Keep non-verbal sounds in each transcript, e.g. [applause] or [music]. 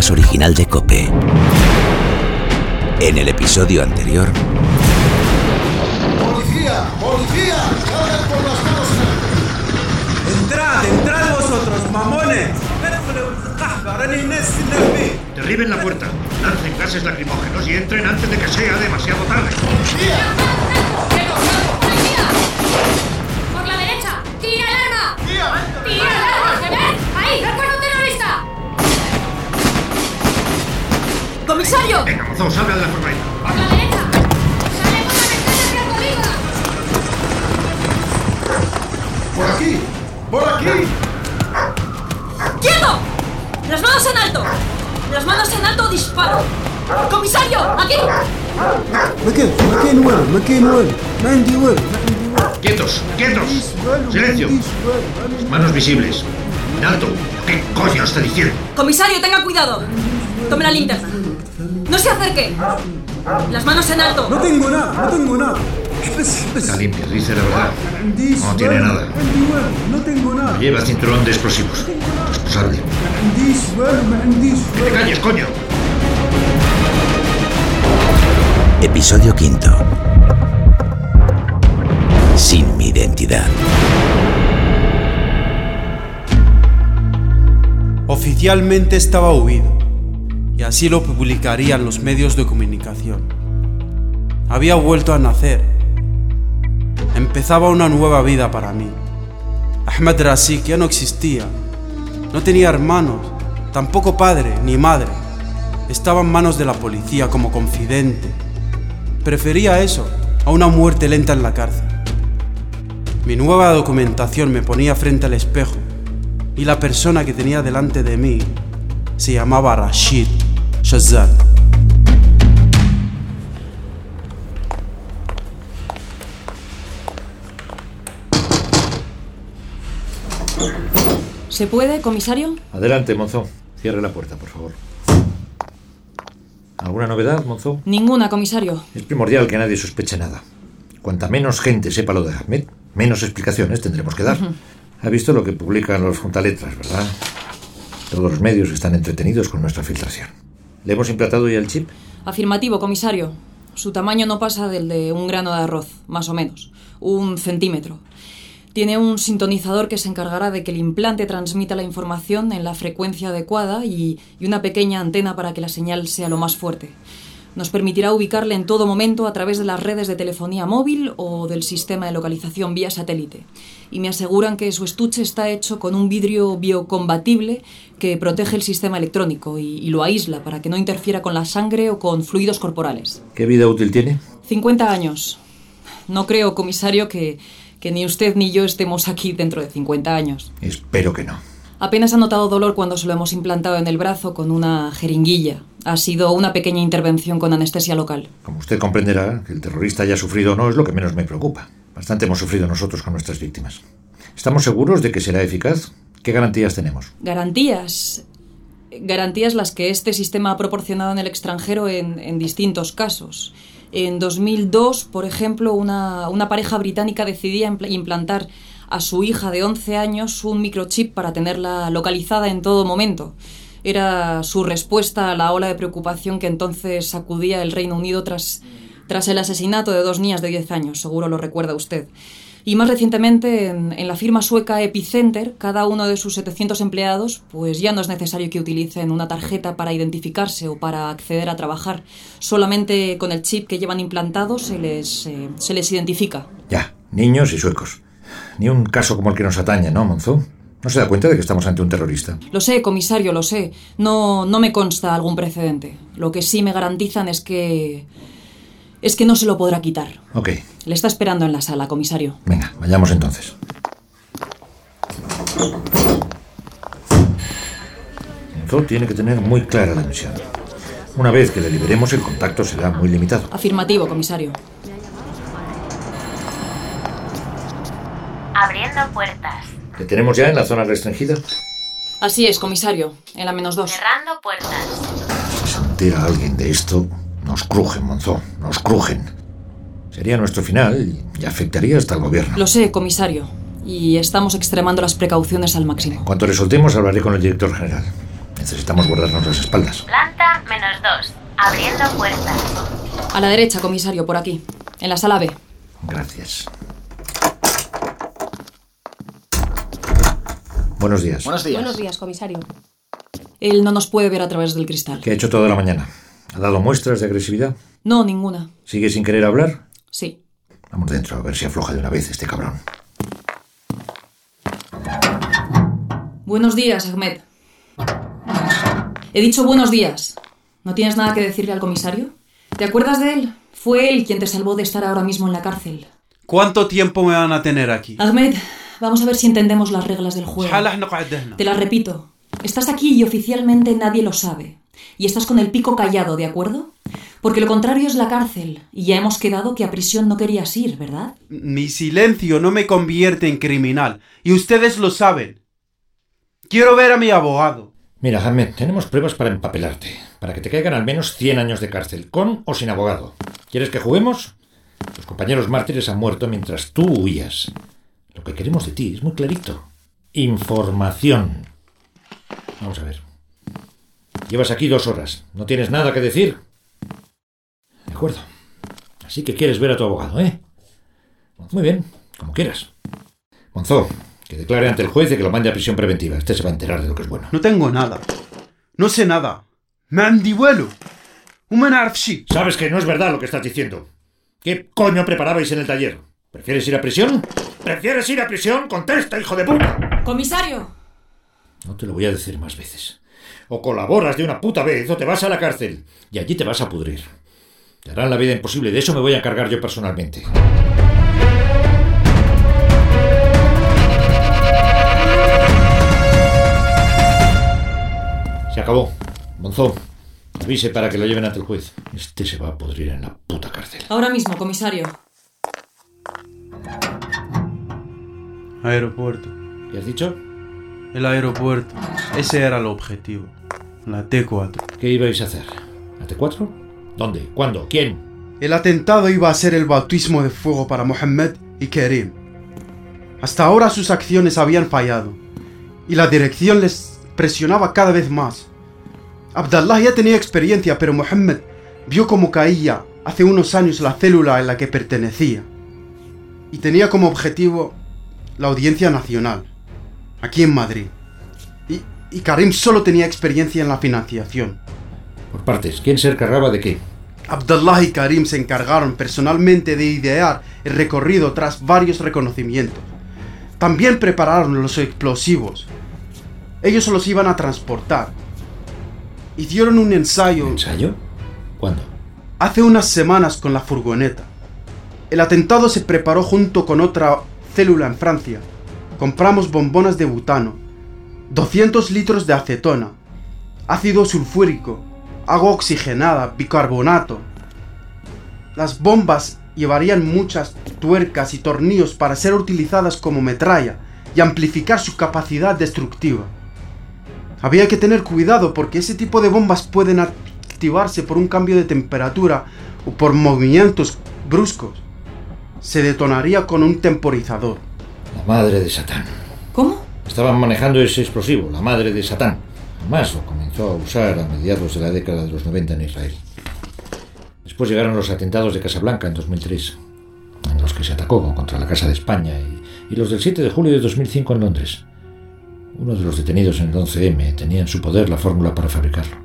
podcast original de Cope. En el episodio anterior. ¡Policía! ¡Policía! ¡Salgan por las manos en ¡Entrad! ¡Entrad vosotros, mamones! Derriben la puerta, lancen gases lacrimógenos y entren antes de que sea demasiado tarde. ¡Por مكان مكان وين مكان وين ما عندي وين ما عندي وين ¡Quietos! ¡Quietos! ¡Silencio! Manos visibles. En alto. ¿Qué coño está diciendo? Comisario, tenga cuidado. Tome la linterna. No se acerque. Las manos en alto. ما tengo nada ما tengo nada بس بس Está limpio, dice la verdad. ما عنديش No tiene والو. nada. ما عندي والو ما tengo nada Lleva cinturón de explosivos. Responsable. ما عنديش والو ما عنديش ¡Que te calles, coño! Episodio quinto. Sin mi identidad. Oficialmente estaba huido, y así lo publicarían los medios de comunicación. Había vuelto a nacer. Empezaba una nueva vida para mí. Ahmed Rasik ya no existía. No tenía hermanos, tampoco padre ni madre. Estaba en manos de la policía como confidente. Prefería eso a una muerte lenta en la cárcel. Mi nueva documentación me ponía frente al espejo y la persona que tenía delante de mí se llamaba Rashid Shazad. ¿Se puede, comisario? Adelante, Monzón. Cierre la puerta, por favor. ¿Alguna novedad, Monzón? Ninguna, comisario. Es primordial que nadie sospeche nada. Cuanta menos gente sepa lo de Ahmed, menos explicaciones tendremos que dar. Ha visto lo que publican los juntaletras, ¿verdad? Todos los medios están entretenidos con nuestra filtración. ¿Le hemos implantado ya el chip? Afirmativo, comisario. Su tamaño no pasa del de un grano de arroz, más o menos. Un centímetro. Tiene un sintonizador que se encargará de que el implante transmita la información en la frecuencia adecuada y, y una pequeña antena para que la señal sea lo más fuerte. Nos permitirá ubicarle en todo momento a través de las redes de telefonía móvil o del sistema de localización vía satélite. Y me aseguran que su estuche está hecho con un vidrio biocombatible que protege el sistema electrónico y, y lo aísla para que no interfiera con la sangre o con fluidos corporales. ¿Qué vida útil tiene? 50 años. No creo, comisario, que, que ni usted ni yo estemos aquí dentro de 50 años. Espero que no. Apenas ha notado dolor cuando se lo hemos implantado en el brazo con una jeringuilla. Ha sido una pequeña intervención con anestesia local. Como usted comprenderá, que el terrorista haya sufrido o no es lo que menos me preocupa. Bastante hemos sufrido nosotros con nuestras víctimas. ¿Estamos seguros de que será eficaz? ¿Qué garantías tenemos? Garantías. Garantías las que este sistema ha proporcionado en el extranjero en, en distintos casos. En 2002, por ejemplo, una, pareja británica decidía impl- implantar a su hija de 11 años un microchip para tenerla localizada en todo momento. Era su respuesta a la ola de preocupación que entonces sacudía el Reino Unido tras, tras el asesinato de dos niñas de 10 años, seguro lo recuerda usted. Y más recientemente, en, en la firma sueca Epicenter, cada uno de sus 700 empleados, pues ya no es necesario que utilicen una tarjeta para identificarse o para acceder a trabajar. Solamente con el chip que llevan implantado se les, eh, se les identifica. Ya, niños y suecos. Ni un caso como el que nos atañe, ¿no, Monzón? ¿No se da cuenta de que estamos ante un terrorista? Lo sé, comisario, lo sé. No, no me consta algún precedente. Lo que sí me garantizan es que... es que no se lo podrá quitar. Ok, Le está esperando en la sala, comisario. venga, vayamos entonces. Monzón tiene que tener muy clara la misión. Una vez que le liberemos, el contacto será muy limitado. Afirmativo, comisario. Abriendo puertas. ¿Le tenemos ya en la zona restringida? Así es, comisario. En la menos dos. Cerrando puertas. Si se entera alguien de esto, nos crujen, Monzón, nos crujen. Sería nuestro final y afectaría hasta al gobierno. Lo sé, comisario. y estamos extremando las precauciones al máximo. En cuanto le soltemos, hablaré con el director general. Necesitamos guardarnos las espaldas. Planta menos dos. Abriendo puertas. A la derecha, comisario, por aquí, en la sala B. Gracias. Buenos días. Buenos días. Buenos días, comisario. Él no nos puede ver a través del cristal. ¿Qué ha hecho toda la mañana? ¿Ha dado muestras de agresividad? No, ninguna. ¿Sigue sin querer hablar? Sí. Vamos dentro, a ver si afloja de una vez este cabrón. Buenos días, Ahmed. He dicho buenos días. ¿No tienes nada que decirle al comisario? ¿Te acuerdas de él? Fue él quien te salvó de estar ahora mismo en la cárcel. ¿Cuánto tiempo me van a tener aquí? Ahmed, vamos a ver si entendemos las reglas del juego. Te las repito. Estás aquí y oficialmente nadie lo sabe. Y estás con el pico callado, ¿de acuerdo? Porque lo contrario es la cárcel. Y ya hemos quedado que a prisión no querías ir, ¿verdad? Mi silencio no me convierte en criminal. Y ustedes lo saben. Quiero ver a mi abogado. Mira, Ahmed, tenemos pruebas para empapelarte. Para que te caigan al menos 100 años de cárcel, con o sin abogado. ¿Quieres que juguemos? Tus compañeros mártires han muerto mientras tú huías. Lo que queremos de ti es muy clarito. Información. Vamos a ver. Llevas aquí dos horas. ¿No tienes nada que decir? De acuerdo. Así que quieres ver a tu abogado, ¿eh? Muy bien, como quieras. Monzó, que declare ante el juez y que lo mande a prisión preventiva. Este se va a enterar de lo que es bueno. No tengo nada. No sé nada. Me han vuelo. Un Sabes que no es verdad lo que estás diciendo. ¿Qué coño preparabais en el taller? ¿Prefieres ir a prisión? ¿Prefieres ir a prisión? Contesta, hijo de puta. Comisario. No te lo voy a decir más veces. O colaboras de una puta vez o te vas a la cárcel. Y allí te vas a pudrir. Te harán la vida imposible. De eso me voy a encargar yo personalmente. Se acabó. Monzó, avise para que lo lleven ante el juez. Este se va a pudrir en la puta cárcel. Ahora mismo, comisario. Aeropuerto. ¿Qué has dicho? El aeropuerto. Ese era el objetivo. La T4. ¿Qué ibais a hacer? ¿La T4? ¿Dónde? ¿Cuándo? ¿Quién? El atentado iba a ser el bautismo de fuego para Mohammed y Kerim. Hasta ahora sus acciones habían fallado y la dirección les presionaba cada vez más. Abdallah ya tenía experiencia, pero Mohammed vio cómo caía hace unos años la célula en la que pertenecía y tenía como objetivo la audiencia nacional, aquí en Madrid. Y, Karim solo tenía experiencia en la financiación. Por partes. ¿Quién se encargaba de qué? Abdallah y Karim se encargaron personalmente de idear el recorrido tras varios reconocimientos. También prepararon los explosivos. Ellos los iban a transportar. Hicieron un ensayo ¿Ensayo? ¿Cuándo? hace unas semanas con la furgoneta. El atentado se preparó junto con otra célula en Francia. Compramos bombonas de butano, 200 litros de acetona, ácido sulfúrico, agua oxigenada, bicarbonato. Las bombas llevarían muchas tuercas y tornillos para ser utilizadas como metralla y amplificar su capacidad destructiva. Había que tener cuidado porque ese tipo de bombas pueden activarse por un cambio de temperatura o por movimientos bruscos. Se detonaría con un temporizador. La madre de Satán. Estaban manejando ese explosivo, la madre de Satán. Más lo comenzó a usar a mediados de la década de los 90 en Israel. Después llegaron los atentados de Casablanca en 2003, en los que se atacó contra la Casa de España, y, y los del 7 de julio de 2005 en Londres. Uno de los detenidos en el 11M tenía en su poder la fórmula para fabricarlo.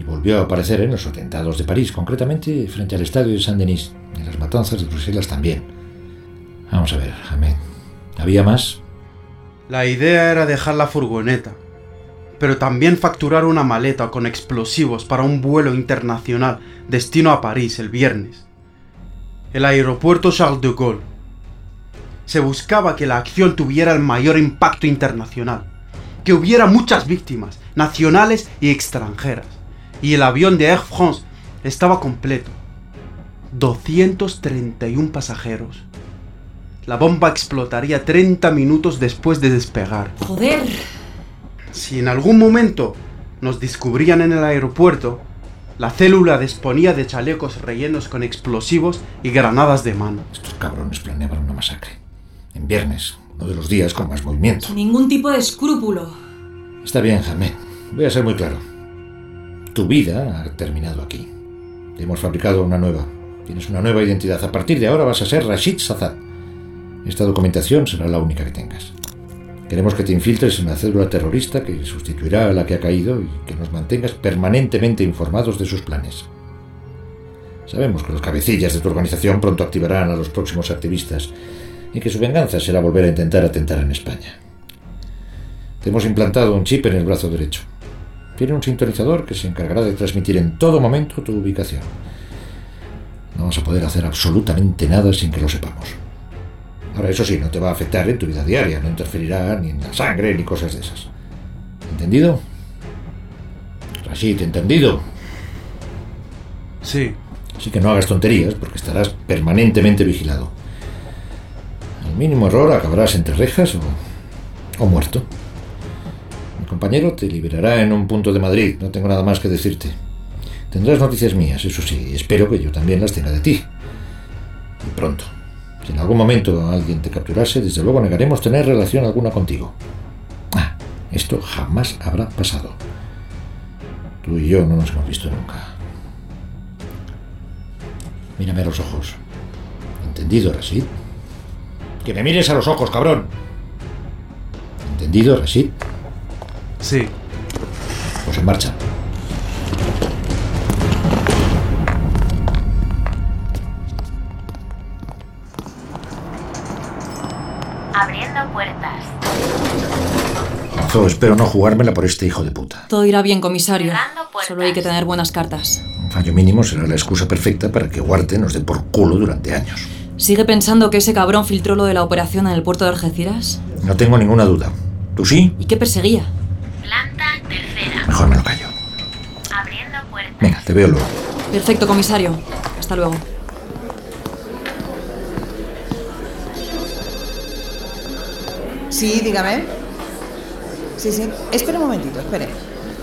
Y volvió a aparecer en los atentados de París, concretamente frente al estadio de Saint-Denis, en las matanzas de Bruselas también. Vamos a ver, Ahmed. ¿Había más? La idea era dejar la furgoneta, pero también facturar una maleta con explosivos para un vuelo internacional destino a París el viernes. El aeropuerto Charles de Gaulle. Se buscaba que la acción tuviera el mayor impacto internacional, que hubiera muchas víctimas, nacionales y extranjeras, y el avión de Air France estaba completo. 231 pasajeros. La bomba explotaría 30 minutos después de despegar. Joder. Si en algún momento nos descubrían en el aeropuerto, la célula disponía de chalecos rellenos con explosivos y granadas de mano. Estos cabrones planeaban una masacre. En viernes, uno de los días con más movimiento. Ningún tipo de escrúpulo. Está bien, Jaime. Voy a ser muy claro. Tu vida ha terminado aquí. Te hemos fabricado una nueva. Tienes una nueva identidad. A partir de ahora vas a ser Rashid Sazad. Esta documentación será la única que tengas. Queremos que te infiltres en la célula terrorista que sustituirá a la que ha caído y que nos mantengas permanentemente informados de sus planes. Sabemos que los cabecillas de tu organización pronto activarán a los próximos activistas y que su venganza será volver a intentar atentar en España. Te hemos implantado un chip en el brazo derecho. Tiene un sintonizador que se encargará de transmitir en todo momento tu ubicación. No vas a poder hacer absolutamente nada sin que lo sepamos. Ahora, eso sí, no te va a afectar en tu vida diaria, no interferirá ni en la sangre ni cosas de esas. ¿Entendido? Rashid, ¿entendido? Sí, Así que no hagas tonterías porque estarás permanentemente vigilado. Al mínimo error acabarás entre rejas o, o muerto. Mi compañero te liberará en un punto de Madrid, no tengo nada más que decirte. Tendrás noticias mías, eso sí, espero que yo también las tenga de ti. Y pronto. Si en algún momento alguien te capturase, desde luego negaremos tener relación alguna contigo. Ah, esto jamás habrá pasado. Tú y yo no nos hemos visto nunca. Mírame a los ojos. ¿Entendido, Rashid? Que me mires a los ojos, cabrón. ¿Entendido, Rashid? sí. Pues en marcha. Espero no jugármela por este hijo de puta. Todo irá bien, comisario. Solo hay que tener buenas cartas. Un fallo mínimo será la excusa perfecta para que Huarte nos dé por culo durante años. ¿Sigue pensando que ese cabrón filtró lo de la operación en el puerto de Algeciras? No tengo ninguna duda. ¿Tú sí? ¿Y qué perseguía? Planta tercera. Mejor me lo callo. Abriendo puertas. Venga, te veo luego. Perfecto, comisario. Hasta luego. Sí, dígame. Sí, sí. Espere un momentito, espere.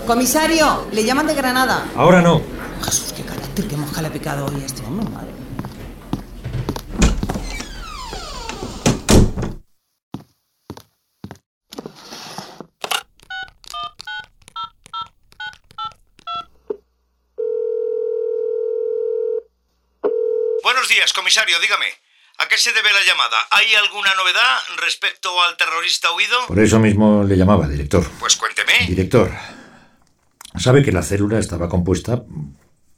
Comisario, le llaman de Granada. Ahora no. Jesús, qué carácter, qué mosca le ha picado hoy a este hombre, madre. Buenos días, comisario, dígame. ¿A qué se debe la llamada? ¿Hay alguna novedad respecto al terrorista huido? Por eso mismo le llamaba, director. Pues cuénteme. Director, sabe que la célula estaba compuesta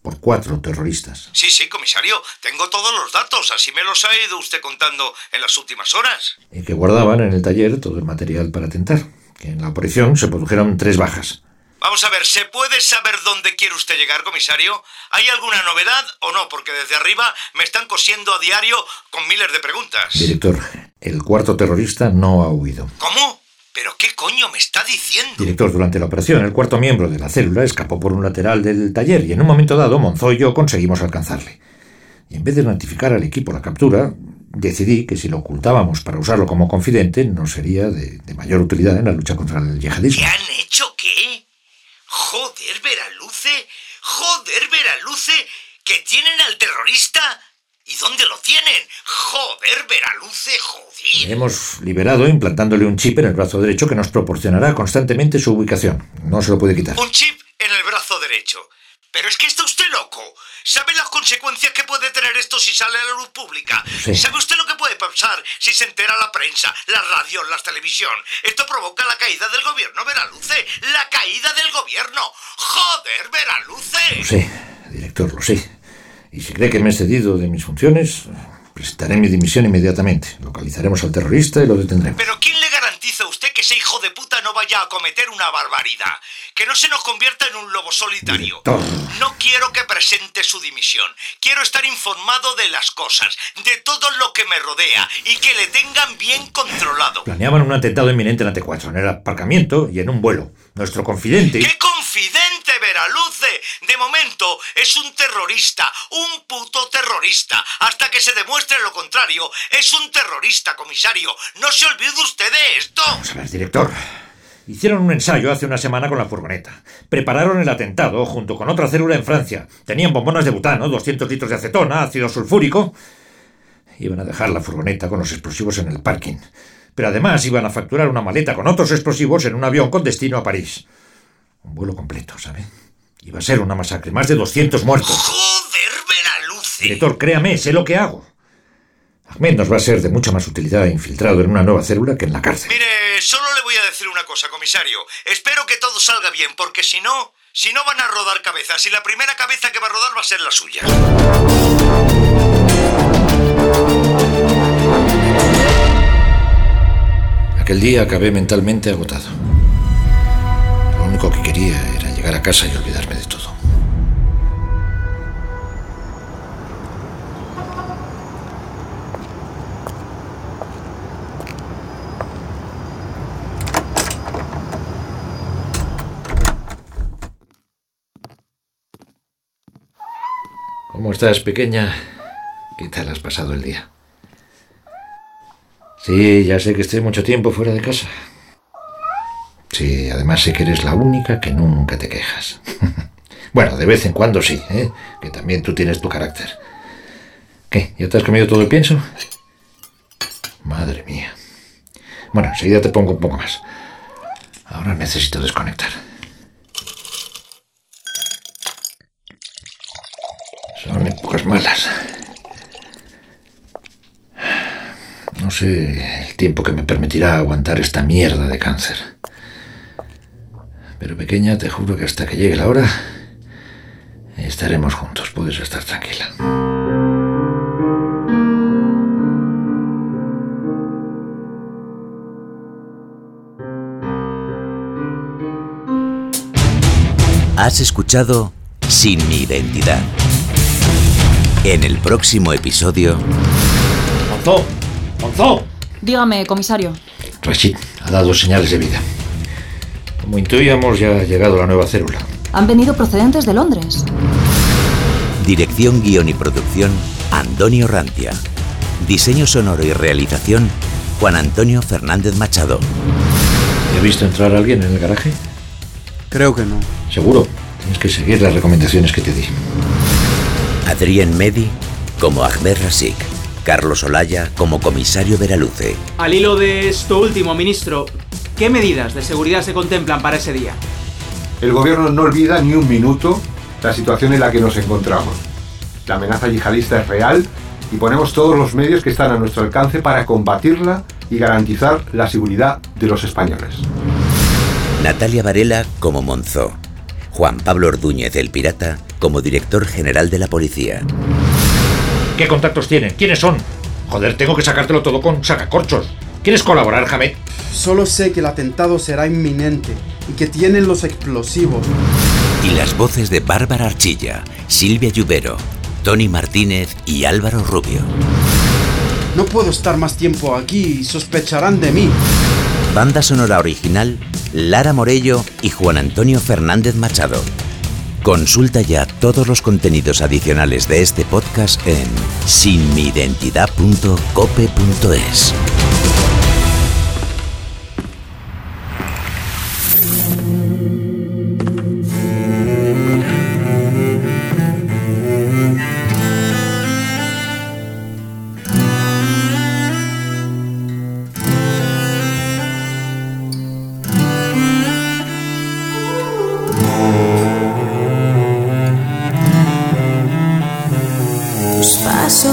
por cuatro terroristas. Sí, sí, comisario. Tengo todos los datos. Así me los ha ido usted contando en las últimas horas. y que guardaban en el taller todo el material para atentar. Que en la operación se produjeron tres bajas. Vamos a ver, ¿se puede saber dónde quiere usted llegar, comisario? ¿Hay alguna novedad o no? Porque desde arriba me están cosiendo a diario con miles de preguntas. Director, el cuarto terrorista no ha huido. ¿Cómo? ¿Pero qué coño me está diciendo? Director, durante la operación, el cuarto miembro de la célula escapó por un lateral del taller y en un momento dado Monzó y yo conseguimos alcanzarle. Y en vez de notificar al equipo la captura, decidí que si lo ocultábamos para usarlo como confidente, nos sería de, de mayor utilidad en la lucha contra el yihadismo. ¿Qué han hecho qué? Joder, Veraluce. Joder, Veraluce. ¿Que tienen al terrorista? ¿Y dónde lo tienen? Joder, Veraluce, joder. hemos liberado implantándole un chip en el brazo derecho que nos proporcionará constantemente su ubicación. No se lo puede quitar. Un chip en el brazo derecho. Pero es que está usted loco. ¿Sabe las consecuencias que puede tener esto si sale a la luz pública? Sí. ¿Sabe usted lo que puede pasar si se entera la prensa, la radio, la televisión? Esto provoca la caída del gobierno, Veraluce. La caída del gobierno. Joder, Veraluce. Lo sé, director, lo sé. Y si cree que me he cedido de mis funciones, presentaré mi dimisión inmediatamente. Localizaremos al terrorista y lo detendremos. Pero ¿quién le garantiza a usted que ese hijo de puta no vaya a cometer una barbaridad? Que no se nos convierta en un lobo solitario. Director. No quiero que presente su dimisión. Quiero estar informado de las cosas, de todo lo que me rodea y que le tengan bien controlado. Planeaban un atentado inminente en la T4, en el aparcamiento y en un vuelo. Nuestro confidente... ¡Qué confidente, Veraluce! De momento es un terrorista, un puto terrorista. Hasta que se demuestre lo contrario, es un terrorista, comisario. No se olvide usted de esto. Vamos a ver, director. Hicieron un ensayo hace una semana con la furgoneta. Prepararon el atentado junto con otra célula en Francia. Tenían bombonas de butano, 200 litros de acetona, ácido sulfúrico. Iban a dejar la furgoneta con los explosivos en el parking. Pero además iban a facturar una maleta con otros explosivos en un avión con destino a París. Un vuelo completo, ¿sabe? Iba a ser una masacre, más de 200 muertos. ¡Joder, Veraluce! Director, créame, sé lo que hago. Ahmed nos va a ser de mucha más utilidad infiltrado en una nueva célula que en la cárcel. Mire, solo le voy a decir una cosa, comisario. Espero que todo salga bien, porque si no, si no van a rodar cabezas, y la primera cabeza que va a rodar va a ser la suya. Aquel día acabé mentalmente agotado. Lo único que quería era llegar a casa y olvidarme de todo. ¿Cómo estás, pequeña? ¿Qué tal has pasado el día? Sí, ya sé que estoy mucho tiempo fuera de casa. Sí, además sé que eres la única que nunca te quejas. [laughs] bueno, de vez en cuando sí, ¿eh? que también tú tienes tu carácter. ¿Qué? ¿Ya te has comido todo el pienso? Madre mía. Bueno, enseguida te pongo un poco más. Ahora necesito desconectar. Son épocas malas. No sé el tiempo que me permitirá aguantar esta mierda de cáncer. Pero pequeña, te juro que hasta que llegue la hora estaremos juntos. Puedes estar tranquila. Has escuchado Sin mi identidad. En el próximo episodio. Dígame, comisario. Rashid ha dado señales de vida. Como intuíamos, ya ha llegado la nueva célula. Han venido procedentes de Londres. dirección, guion y producción, Antonio Rantia. Diseño sonoro y realización, Juan Antonio Fernández Machado. ¿Te has visto entrar a alguien en el garaje? Creo que no. Seguro. Tienes que seguir las recomendaciones que te di. Adrián Medi como Ahmed Rasik. Carlos Olaya como comisario Veraluce. Al hilo de esto último, ministro, ¿qué medidas de seguridad se contemplan para ese día? El gobierno no olvida ni un minuto la situación en la que nos encontramos. La amenaza yihadista es real y ponemos todos los medios que están a nuestro alcance para combatirla y garantizar la seguridad de los españoles. Natalia Varela como Monzó. Juan Pablo Ordúñez el Pirata como director general de la policía. ¿Qué contactos tienen? ¿Quiénes son? Joder, tengo que sacártelo todo con sacacorchos. ¿Quieres colaborar, Hamed? Solo sé que el atentado será inminente y que tienen los explosivos. Y las voces de Bárbara Archilla, Silvia Lluvero, Tony Martínez y Álvaro Rubio. No puedo estar más tiempo aquí y sospecharán de mí. Banda sonora original, Lara Morello y Juan Antonio Fernández Machado. Consulta ya todos los contenidos adicionales de este podcast en sinmiidentidad.cope.es. Tus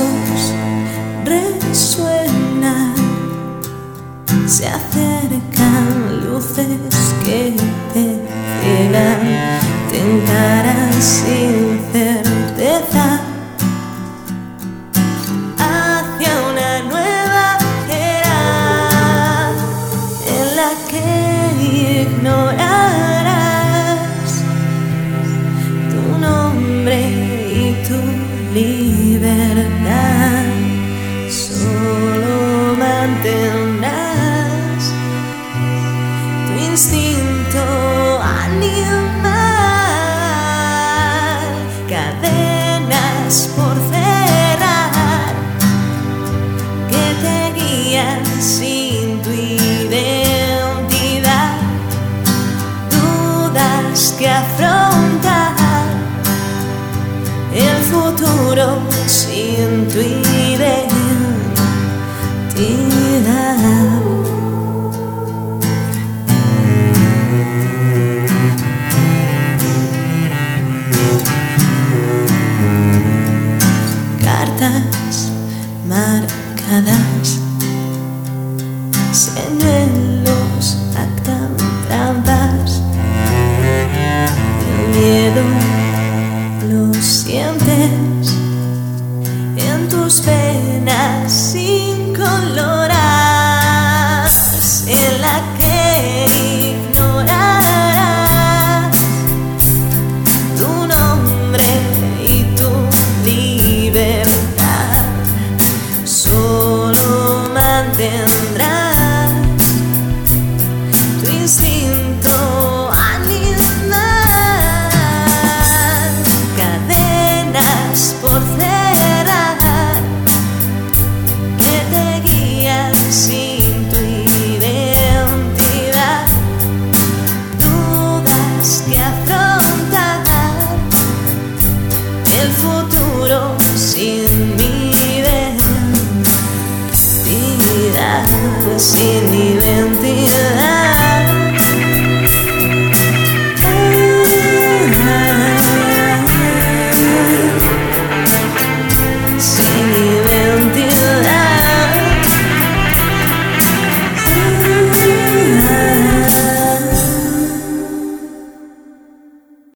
señuelos actan trampas. El miedo lo sientes en tus venas.